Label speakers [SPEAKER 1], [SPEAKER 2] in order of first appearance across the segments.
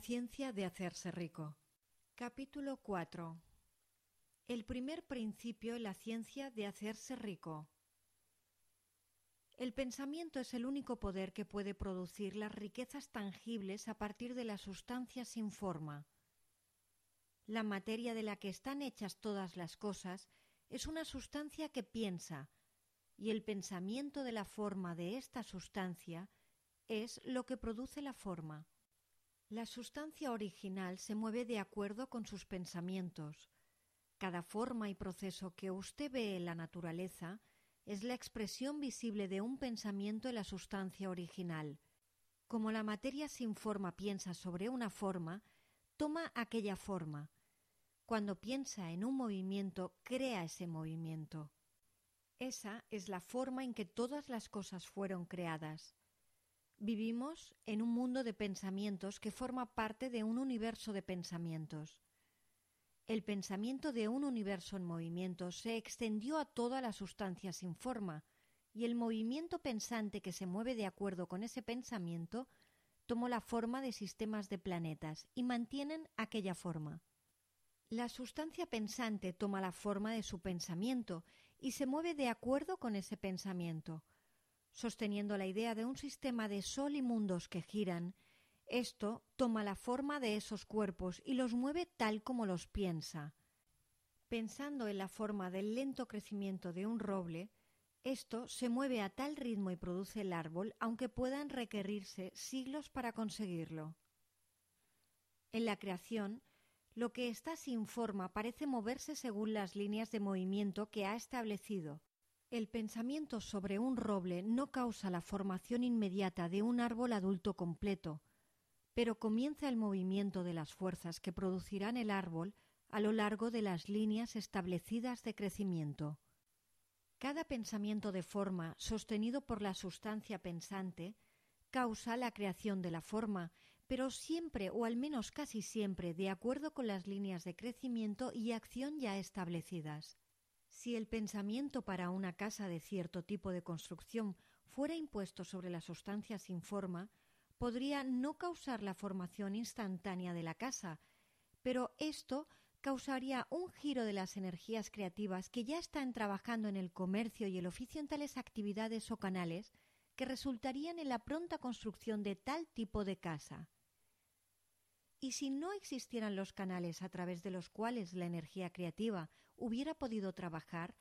[SPEAKER 1] Ciencia de hacerse rico. Capítulo 4. El primer principio en la ciencia de hacerse rico. El pensamiento es el único poder que puede producir las riquezas tangibles a partir de la sustancia sin forma. La materia de la que están hechas todas las cosas es una sustancia que piensa, y el pensamiento de la forma de esta sustancia es lo que produce la forma. La sustancia original se mueve de acuerdo con sus pensamientos. Cada forma y proceso que usted ve en la naturaleza es la expresión visible de un pensamiento en la sustancia original. Como la materia sin forma piensa sobre una forma, toma aquella forma. Cuando piensa en un movimiento, crea ese movimiento. Esa es la forma en que todas las cosas fueron creadas. Vivimos en un mundo de pensamientos que forma parte de un universo de pensamientos. El pensamiento de un universo en movimiento se extendió a toda la sustancia sin forma, y el movimiento pensante que se mueve de acuerdo con ese pensamiento tomó la forma de sistemas de planetas y mantienen aquella forma. La sustancia pensante toma la forma de su pensamiento y se mueve de acuerdo con ese pensamiento, sosteniendo la idea de un sistema de sol y mundos que giran, esto toma la forma de esos cuerpos y los mueve tal como los piensa. Pensando en la forma del lento crecimiento de un roble, esto se mueve a tal ritmo y produce el árbol, aunque puedan requerirse siglos para conseguirlo. En la creación, lo que está sin forma parece moverse según las líneas de movimiento que ha establecido, el pensamiento sobre un roble no causa la formación inmediata de un árbol adulto completo, pero comienza el movimiento de las fuerzas que producirán el árbol a lo largo de las líneas establecidas de crecimiento. Cada pensamiento de forma sostenido por la sustancia pensante causa la creación de la forma, pero siempre o al menos casi siempre de acuerdo con las líneas de crecimiento y acción ya establecidas. Si el pensamiento para una casa de cierto tipo de construcción fuera impuesto sobre la sustancia sin forma, podría no causar la formación instantánea de la casa, pero esto causaría un giro de las energías creativas que ya están trabajando en el comercio y el oficio en tales actividades o canales que resultarían en la pronta construcción de tal tipo de casa. Y si no existieran los canales a través de los cuales la energía creativa hubiera podido trabajar,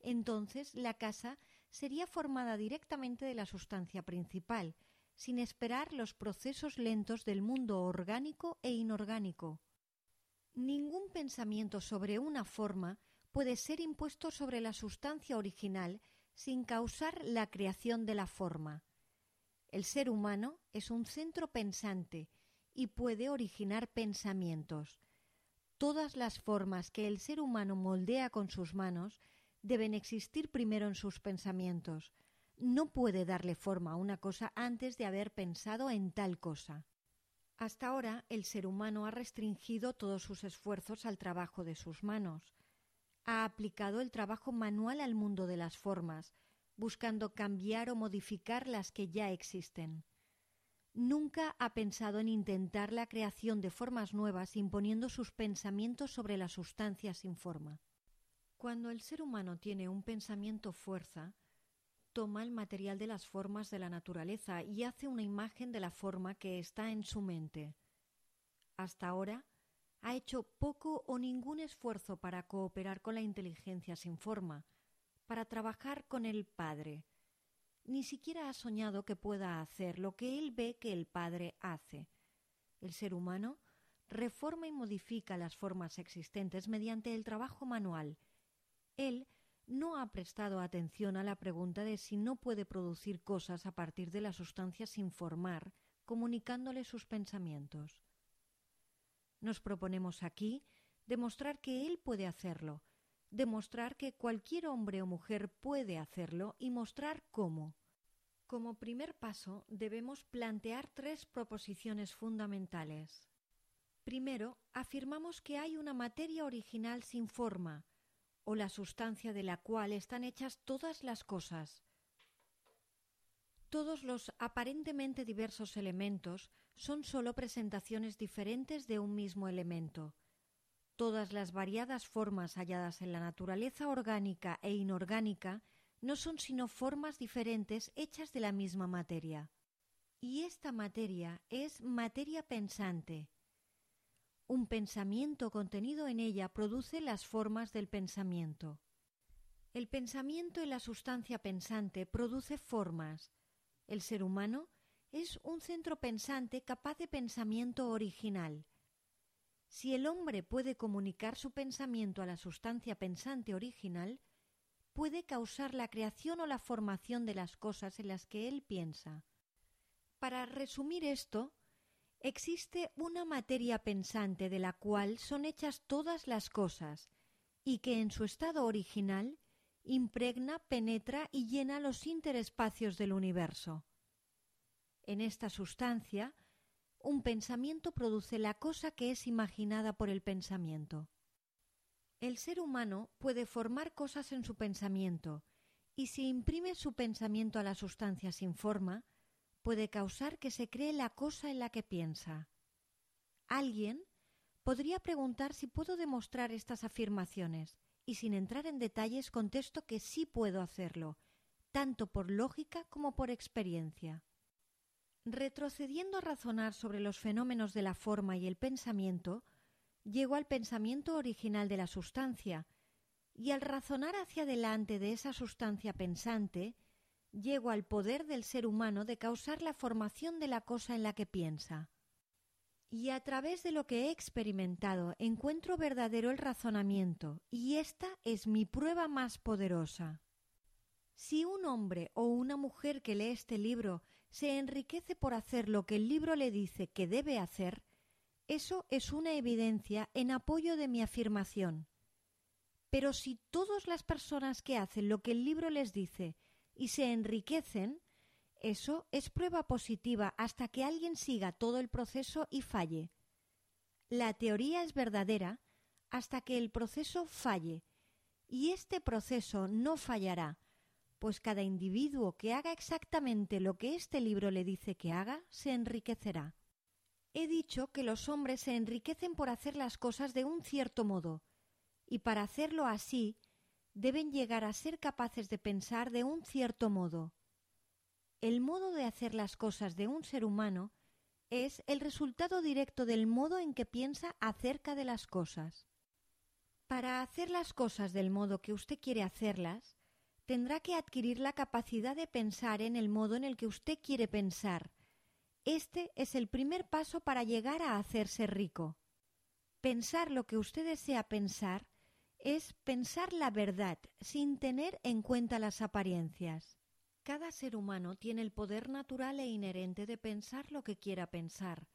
[SPEAKER 1] entonces la casa sería formada directamente de la sustancia principal, sin esperar los procesos lentos del mundo orgánico e inorgánico. Ningún pensamiento sobre una forma puede ser impuesto sobre la sustancia original sin causar la creación de la forma. El ser humano es un centro pensante y puede originar pensamientos. Todas las formas que el ser humano moldea con sus manos deben existir primero en sus pensamientos. No puede darle forma a una cosa antes de haber pensado en tal cosa. Hasta ahora el ser humano ha restringido todos sus esfuerzos al trabajo de sus manos. Ha aplicado el trabajo manual al mundo de las formas, buscando cambiar o modificar las que ya existen nunca ha pensado en intentar la creación de formas nuevas imponiendo sus pensamientos sobre la sustancia sin forma. Cuando el ser humano tiene un pensamiento fuerza, toma el material de las formas de la naturaleza y hace una imagen de la forma que está en su mente. Hasta ahora ha hecho poco o ningún esfuerzo para cooperar con la inteligencia sin forma, para trabajar con el Padre, ni siquiera ha soñado que pueda hacer lo que él ve que el Padre hace. El ser humano reforma y modifica las formas existentes mediante el trabajo manual. Él no ha prestado atención a la pregunta de si no puede producir cosas a partir de la sustancia sin formar, comunicándole sus pensamientos. Nos proponemos aquí demostrar que él puede hacerlo, demostrar que cualquier hombre o mujer puede hacerlo y mostrar cómo. Como primer paso debemos plantear tres proposiciones fundamentales. Primero, afirmamos que hay una materia original sin forma, o la sustancia de la cual están hechas todas las cosas. Todos los aparentemente diversos elementos son sólo presentaciones diferentes de un mismo elemento. Todas las variadas formas halladas en la naturaleza orgánica e inorgánica no son sino formas diferentes hechas de la misma materia. Y esta materia es materia pensante. Un pensamiento contenido en ella produce las formas del pensamiento. El pensamiento en la sustancia pensante produce formas. El ser humano es un centro pensante capaz de pensamiento original. Si el hombre puede comunicar su pensamiento a la sustancia pensante original, puede causar la creación o la formación de las cosas en las que él piensa. Para resumir esto, existe una materia pensante de la cual son hechas todas las cosas, y que en su estado original impregna, penetra y llena los interespacios del universo. En esta sustancia, un pensamiento produce la cosa que es imaginada por el pensamiento. El ser humano puede formar cosas en su pensamiento, y si imprime su pensamiento a la sustancia sin forma, puede causar que se cree la cosa en la que piensa. Alguien podría preguntar si puedo demostrar estas afirmaciones, y sin entrar en detalles contesto que sí puedo hacerlo, tanto por lógica como por experiencia. Retrocediendo a razonar sobre los fenómenos de la forma y el pensamiento, llego al pensamiento original de la sustancia, y al razonar hacia adelante de esa sustancia pensante, llego al poder del ser humano de causar la formación de la cosa en la que piensa. Y a través de lo que he experimentado encuentro verdadero el razonamiento, y esta es mi prueba más poderosa. Si un hombre o una mujer que lee este libro se enriquece por hacer lo que el libro le dice que debe hacer, eso es una evidencia en apoyo de mi afirmación. Pero si todas las personas que hacen lo que el libro les dice y se enriquecen, eso es prueba positiva hasta que alguien siga todo el proceso y falle. La teoría es verdadera hasta que el proceso falle, y este proceso no fallará, pues cada individuo que haga exactamente lo que este libro le dice que haga, se enriquecerá. He dicho que los hombres se enriquecen por hacer las cosas de un cierto modo, y para hacerlo así deben llegar a ser capaces de pensar de un cierto modo. El modo de hacer las cosas de un ser humano es el resultado directo del modo en que piensa acerca de las cosas. Para hacer las cosas del modo que usted quiere hacerlas, tendrá que adquirir la capacidad de pensar en el modo en el que usted quiere pensar, este es el primer paso para llegar a hacerse rico. Pensar lo que usted desea pensar es pensar la verdad sin tener en cuenta las apariencias. Cada ser humano tiene el poder natural e inherente de pensar lo que quiera pensar,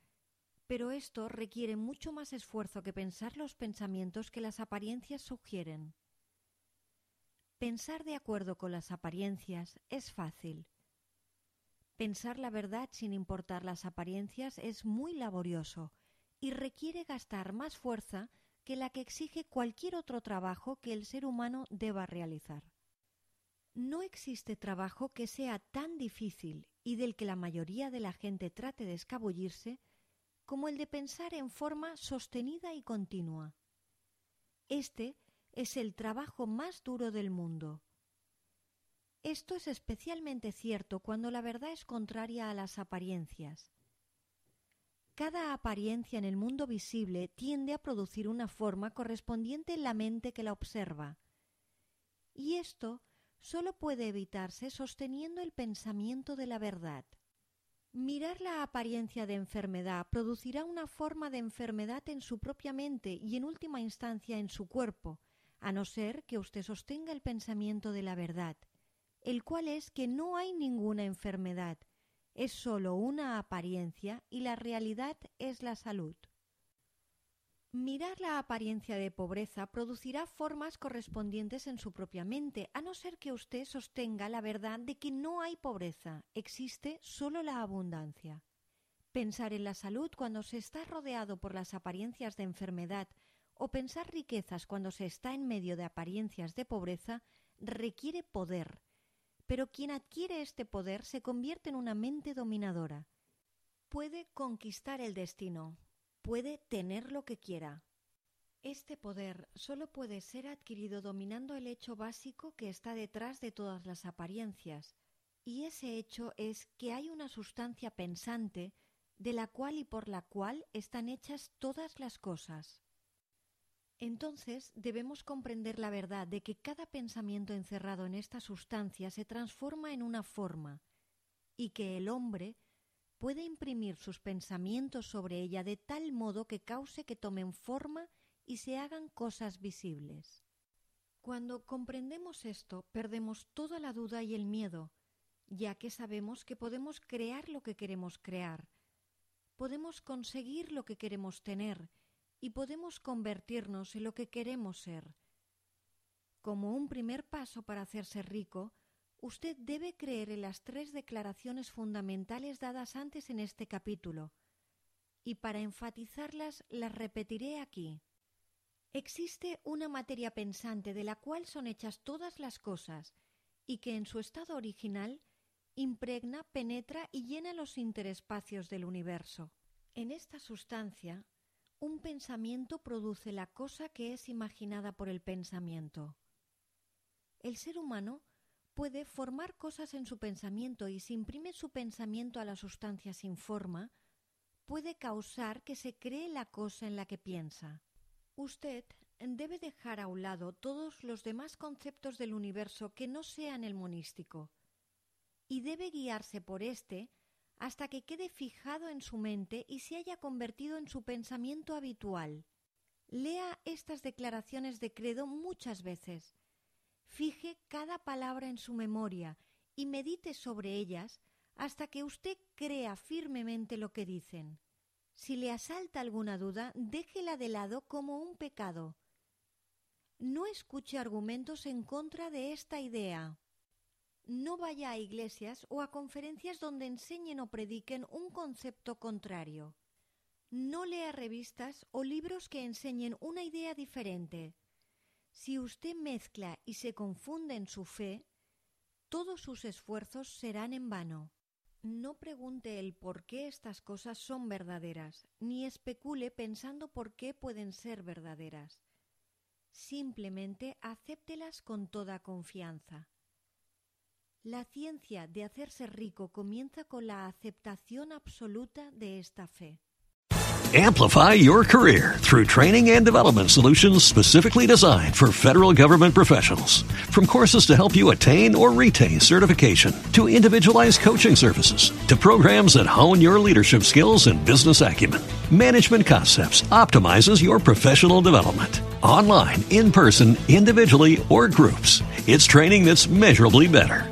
[SPEAKER 1] pero esto requiere mucho más esfuerzo que pensar los pensamientos que las apariencias sugieren. Pensar de acuerdo con las apariencias es fácil. Pensar la verdad sin importar las apariencias es muy laborioso y requiere gastar más fuerza que la que exige cualquier otro trabajo que el ser humano deba realizar. No existe trabajo que sea tan difícil y del que la mayoría de la gente trate de escabullirse como el de pensar en forma sostenida y continua. Este es el trabajo más duro del mundo, esto es especialmente cierto cuando la verdad es contraria a las apariencias. Cada apariencia en el mundo visible tiende a producir una forma correspondiente en la mente que la observa. Y esto sólo puede evitarse sosteniendo el pensamiento de la verdad. Mirar la apariencia de enfermedad producirá una forma de enfermedad en su propia mente y en última instancia en su cuerpo, a no ser que usted sostenga el pensamiento de la verdad el cual es que no hay ninguna enfermedad, es sólo una apariencia y la realidad es la salud. Mirar la apariencia de pobreza producirá formas correspondientes en su propia mente, a no ser que usted sostenga la verdad de que no hay pobreza, existe solo la abundancia. Pensar en la salud cuando se está rodeado por las apariencias de enfermedad o pensar riquezas cuando se está en medio de apariencias de pobreza requiere poder, pero quien adquiere este poder se convierte en una mente dominadora. Puede conquistar el destino, puede tener lo que quiera. Este poder solo puede ser adquirido dominando el hecho básico que está detrás de todas las apariencias, y ese hecho es que hay una sustancia pensante de la cual y por la cual están hechas todas las cosas. Entonces debemos comprender la verdad de que cada pensamiento encerrado en esta sustancia se transforma en una forma, y que el hombre puede imprimir sus pensamientos sobre ella de tal modo que cause que tomen forma y se hagan cosas visibles. Cuando comprendemos esto, perdemos toda la duda y el miedo, ya que sabemos que podemos crear lo que queremos crear, podemos conseguir lo que queremos tener y podemos convertirnos en lo que queremos ser. Como un primer paso para hacerse rico, usted debe creer en las tres declaraciones fundamentales dadas antes en este capítulo, y para enfatizarlas las repetiré aquí. Existe una materia pensante de la cual son hechas todas las cosas, y que en su estado original impregna, penetra y llena los interespacios del universo. En esta sustancia, un pensamiento produce la cosa que es imaginada por el pensamiento. El ser humano puede formar cosas en su pensamiento y si imprime su pensamiento a la sustancia sin forma, puede causar que se cree la cosa en la que piensa. Usted debe dejar a un lado todos los demás conceptos del universo que no sean el monístico, y debe guiarse por éste hasta que quede fijado en su mente y se haya convertido en su pensamiento habitual. Lea estas declaraciones de credo muchas veces Fije cada palabra en su memoria y medite sobre ellas hasta que usted crea firmemente lo que dicen. Si le asalta alguna duda, déjela de lado como un pecado. No escuche argumentos en contra de esta idea. No vaya a iglesias o a conferencias donde enseñen o prediquen un concepto contrario. No lea revistas o libros que enseñen una idea diferente. Si usted mezcla y se confunde en su fe, todos sus esfuerzos serán en vano. No pregunte el por qué estas cosas son verdaderas, ni especule pensando por qué pueden ser verdaderas. Simplemente acéptelas con toda confianza. La ciencia de hacerse rico comienza con la aceptación absoluta de esta fe.
[SPEAKER 2] Amplify your career through training and development solutions specifically designed for federal government professionals. From courses to help you attain or retain certification, to individualized coaching services, to programs that hone your leadership skills and business acumen, Management Concepts optimizes your professional development. Online, in person, individually, or groups, it's training that's measurably better.